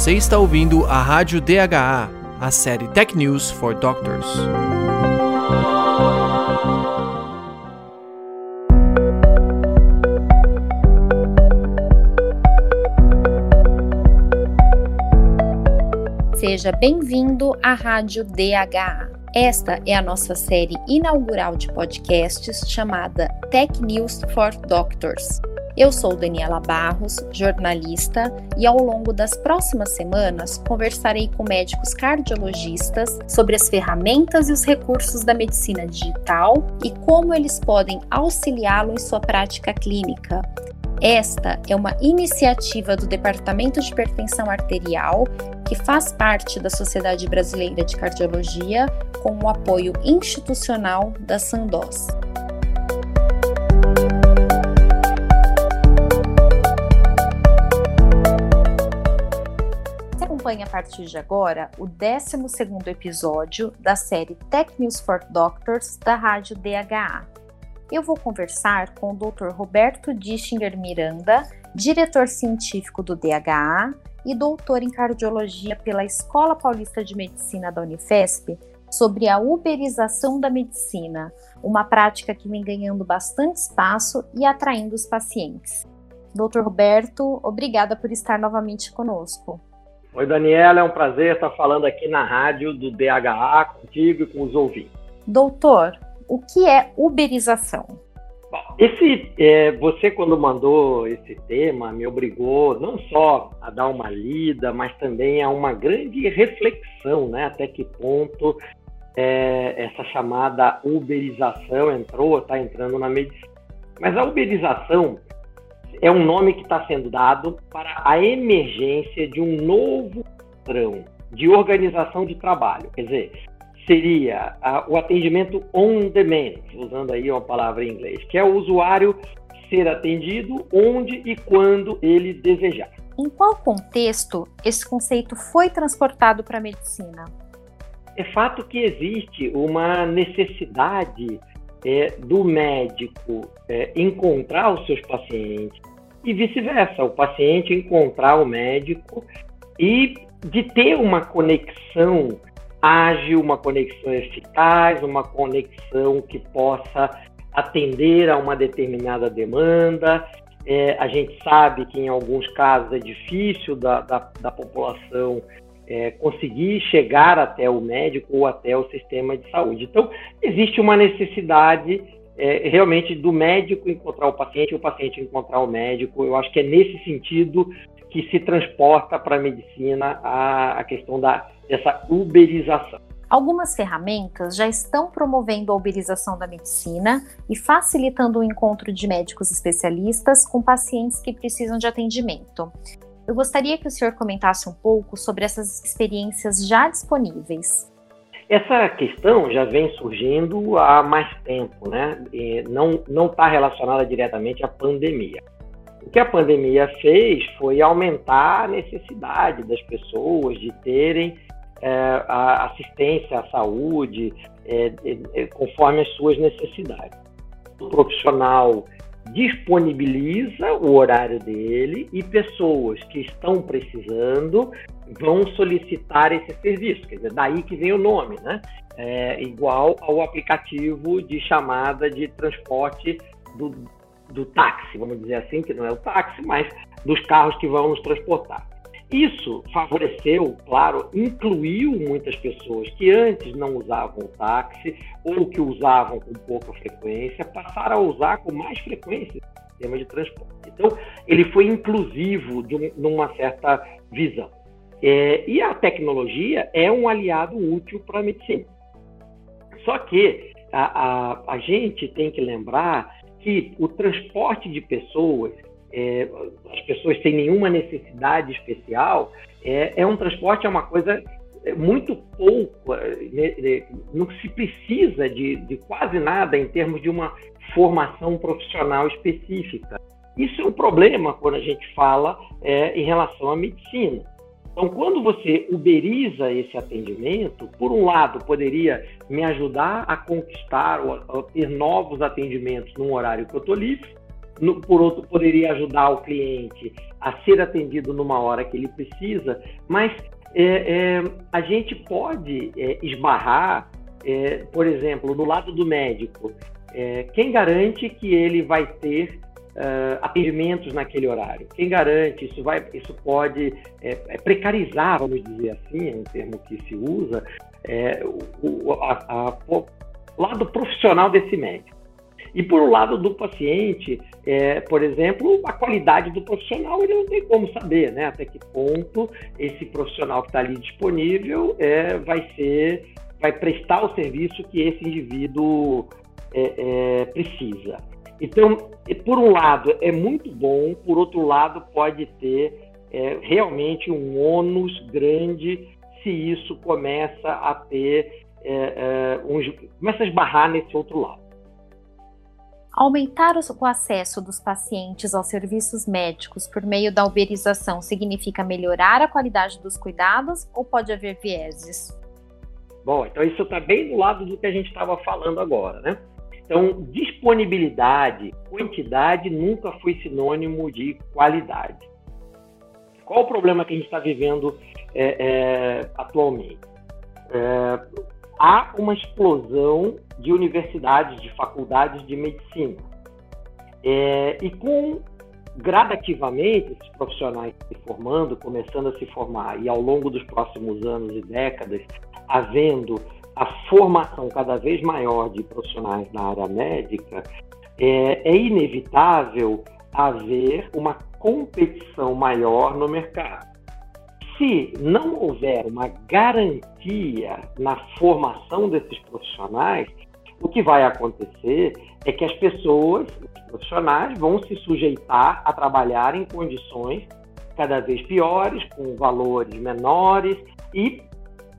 Você está ouvindo a Rádio DHA, a série Tech News for Doctors. Seja bem-vindo à Rádio DHA. Esta é a nossa série inaugural de podcasts chamada Tech News for Doctors. Eu sou Daniela Barros, jornalista, e ao longo das próximas semanas conversarei com médicos cardiologistas sobre as ferramentas e os recursos da medicina digital e como eles podem auxiliá-lo em sua prática clínica. Esta é uma iniciativa do Departamento de Hipertensão Arterial, que faz parte da Sociedade Brasileira de Cardiologia, com o apoio institucional da Sandoz. Você acompanha a partir de agora o 12º episódio da série Tech News for Doctors da Rádio DHA eu vou conversar com o Dr. Roberto Dischinger Miranda, diretor científico do DHA e doutor em cardiologia pela Escola Paulista de Medicina da Unifesp, sobre a uberização da medicina, uma prática que vem ganhando bastante espaço e atraindo os pacientes. Doutor Roberto, obrigada por estar novamente conosco. Oi, Daniela, é um prazer estar falando aqui na rádio do DHA contigo e com os ouvintes. Doutor, o que é uberização? Esse, é, você quando mandou esse tema me obrigou não só a dar uma lida, mas também a uma grande reflexão, né? Até que ponto é, essa chamada uberização entrou, está entrando na medicina. Mas a uberização é um nome que está sendo dado para a emergência de um novo padrão de organização de trabalho. Quer dizer, seria o atendimento on demand, usando aí uma palavra em inglês, que é o usuário ser atendido onde e quando ele desejar. Em qual contexto esse conceito foi transportado para a medicina? É fato que existe uma necessidade é, do médico é, encontrar os seus pacientes e vice-versa, o paciente encontrar o médico e de ter uma conexão ágil, uma conexão eficaz, uma conexão que possa atender a uma determinada demanda. É, a gente sabe que em alguns casos é difícil da, da, da população é, conseguir chegar até o médico ou até o sistema de saúde. Então, existe uma necessidade é, realmente do médico encontrar o paciente o paciente encontrar o médico. Eu acho que é nesse sentido que se transporta para a medicina a, a questão da dessa uberização. Algumas ferramentas já estão promovendo a uberização da medicina e facilitando o encontro de médicos especialistas com pacientes que precisam de atendimento. Eu gostaria que o senhor comentasse um pouco sobre essas experiências já disponíveis. Essa questão já vem surgindo há mais tempo, né? E não está relacionada diretamente à pandemia. O que a pandemia fez foi aumentar a necessidade das pessoas de terem é, a assistência à saúde é, é, conforme as suas necessidades. O profissional disponibiliza o horário dele e pessoas que estão precisando vão solicitar esse serviço. Quer dizer, daí que vem o nome, né? É igual ao aplicativo de chamada de transporte do, do táxi, vamos dizer assim, que não é o táxi, mas dos carros que vão nos transportar. Isso favoreceu, claro, incluiu muitas pessoas que antes não usavam o táxi ou que usavam com pouca frequência, passaram a usar com mais frequência o sistema de transporte. Então, ele foi inclusivo de uma certa visão. É, e a tecnologia é um aliado útil para a medicina. Só que a, a, a gente tem que lembrar que o transporte de pessoas é, as pessoas sem nenhuma necessidade especial, é, é um transporte, é uma coisa muito pouco, é, né, é, não se precisa de, de quase nada em termos de uma formação profissional específica. Isso é um problema quando a gente fala é, em relação à medicina. Então, quando você uberiza esse atendimento, por um lado, poderia me ajudar a conquistar ou a ter novos atendimentos num horário que eu estou livre, no, por outro, poderia ajudar o cliente a ser atendido numa hora que ele precisa, mas é, é, a gente pode é, esbarrar, é, por exemplo, no lado do médico. É, quem garante que ele vai ter uh, atendimentos naquele horário? Quem garante? Isso, vai, isso pode precarizar, vamos dizer assim, é um termo que se usa, o, a, a, o lado profissional desse médico. E por o lado do paciente, é, por exemplo, a qualidade do profissional ele não tem como saber, né? Até que ponto esse profissional que está ali disponível é, vai ser, vai prestar o serviço que esse indivíduo é, é, precisa. Então, por um lado é muito bom, por outro lado pode ter é, realmente um ônus grande se isso começa a ter é, uns, começa a esbarrar nesse outro lado. Aumentar o acesso dos pacientes aos serviços médicos por meio da uberização significa melhorar a qualidade dos cuidados ou pode haver vieses? Bom, então isso está bem do lado do que a gente estava falando agora, né? Então, disponibilidade, quantidade nunca foi sinônimo de qualidade. Qual o problema que a gente está vivendo é, é, atualmente? É, há uma explosão de universidades, de faculdades de medicina. É, e com gradativamente esses profissionais se formando, começando a se formar, e ao longo dos próximos anos e décadas, havendo a formação cada vez maior de profissionais na área médica, é, é inevitável haver uma competição maior no mercado se não houver uma garantia na formação desses profissionais, o que vai acontecer é que as pessoas, os profissionais, vão se sujeitar a trabalhar em condições cada vez piores, com valores menores e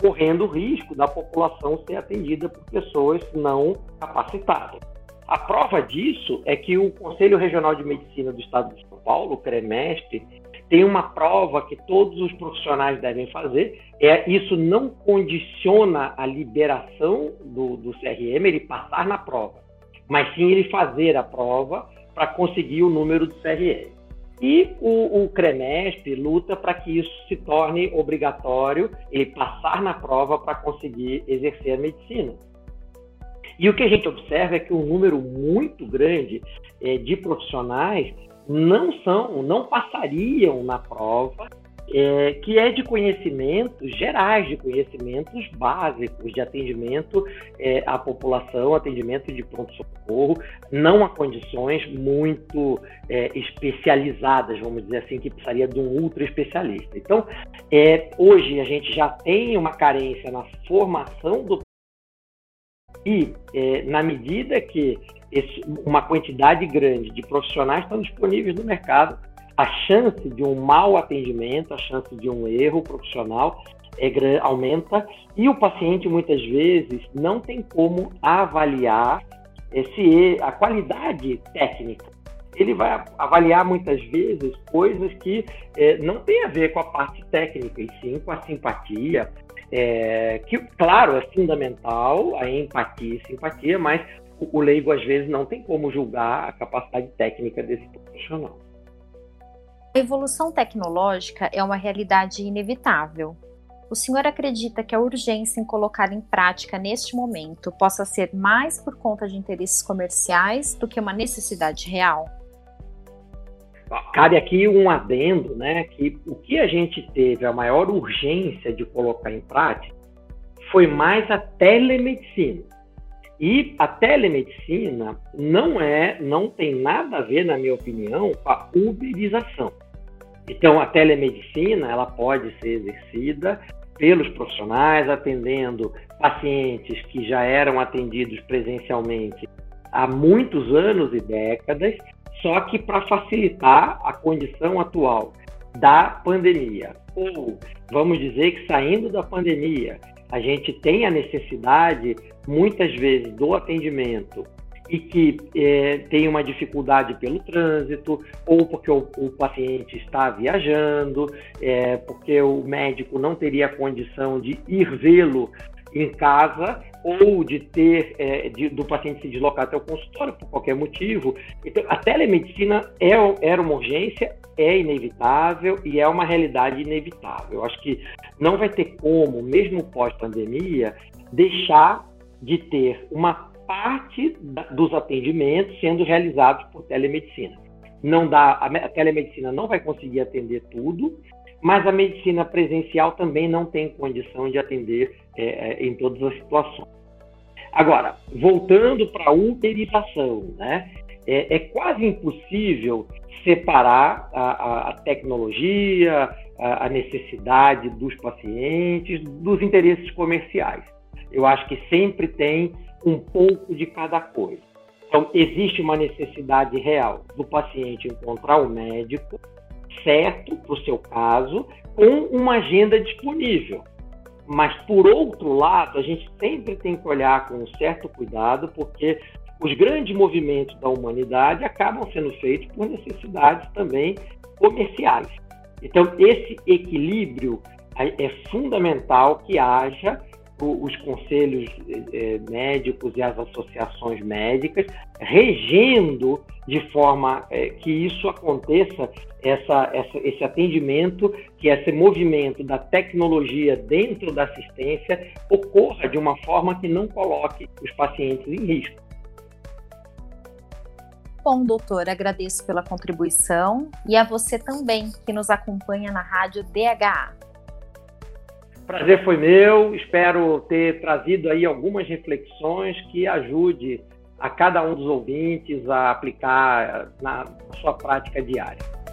correndo o risco da população ser atendida por pessoas não capacitadas. A prova disso é que o Conselho Regional de Medicina do Estado de São Paulo, o CREMESP, tem uma prova que todos os profissionais devem fazer. É, isso não condiciona a liberação do, do CRM, ele passar na prova, mas sim ele fazer a prova para conseguir o número do CRM. E o, o CREMESP luta para que isso se torne obrigatório, ele passar na prova para conseguir exercer a medicina. E o que a gente observa é que um número muito grande é, de profissionais não são, não passariam na prova, é, que é de conhecimentos gerais, de conhecimentos básicos, de atendimento é, à população, atendimento de pronto-socorro, não a condições muito é, especializadas, vamos dizer assim, que precisaria de um ultra especialista. Então, é, hoje a gente já tem uma carência na formação do e, é, na medida que esse, uma quantidade grande de profissionais estão disponíveis no mercado, a chance de um mau atendimento, a chance de um erro profissional é, aumenta. E o paciente muitas vezes não tem como avaliar esse, a qualidade técnica. Ele vai avaliar muitas vezes coisas que é, não tem a ver com a parte técnica, e sim com a simpatia, é, que, claro, é fundamental a empatia e simpatia, mas o leigo às vezes não tem como julgar a capacidade técnica desse profissional. A evolução tecnológica é uma realidade inevitável. O senhor acredita que a urgência em colocar em prática neste momento possa ser mais por conta de interesses comerciais do que uma necessidade real? Cabe aqui um adendo, né, que o que a gente teve a maior urgência de colocar em prática foi mais a telemedicina. E a telemedicina não é, não tem nada a ver, na minha opinião, com a uberização. Então, a telemedicina ela pode ser exercida pelos profissionais atendendo pacientes que já eram atendidos presencialmente há muitos anos e décadas, só que para facilitar a condição atual da pandemia. Ou, vamos dizer que saindo da pandemia, a gente tem a necessidade, muitas vezes, do atendimento e que é, tem uma dificuldade pelo trânsito, ou porque o, o paciente está viajando, é, porque o médico não teria condição de ir vê-lo em casa ou de ter é, de, do paciente se deslocar até o consultório por qualquer motivo. Então, a telemedicina é, era uma urgência, é inevitável e é uma realidade inevitável. Eu acho que não vai ter como, mesmo pós-pandemia, deixar de ter uma parte da, dos atendimentos sendo realizados por telemedicina. Não dá, a telemedicina não vai conseguir atender tudo, mas a medicina presencial também não tem condição de atender é, é, em todas as situações. Agora, voltando para a uberização, né? É, é, quase impossível separar a, a tecnologia, a, a, necessidade dos pacientes dos interesses comerciais. Eu acho que sempre tem um pouco de cada coisa. Então, existe uma necessidade real do paciente encontrar o médico certo para o seu caso, com uma agenda disponível. Mas, por outro lado, a gente sempre tem que olhar com um certo cuidado, porque os grandes movimentos da humanidade acabam sendo feitos por necessidades também comerciais. Então, esse equilíbrio é fundamental que haja os conselhos eh, médicos e as associações médicas, regendo de forma eh, que isso aconteça, essa, essa, esse atendimento, que esse movimento da tecnologia dentro da assistência ocorra de uma forma que não coloque os pacientes em risco. Bom, doutor, agradeço pela contribuição e a você também que nos acompanha na Rádio DHA. Prazer foi meu, espero ter trazido aí algumas reflexões que ajude a cada um dos ouvintes a aplicar na sua prática diária.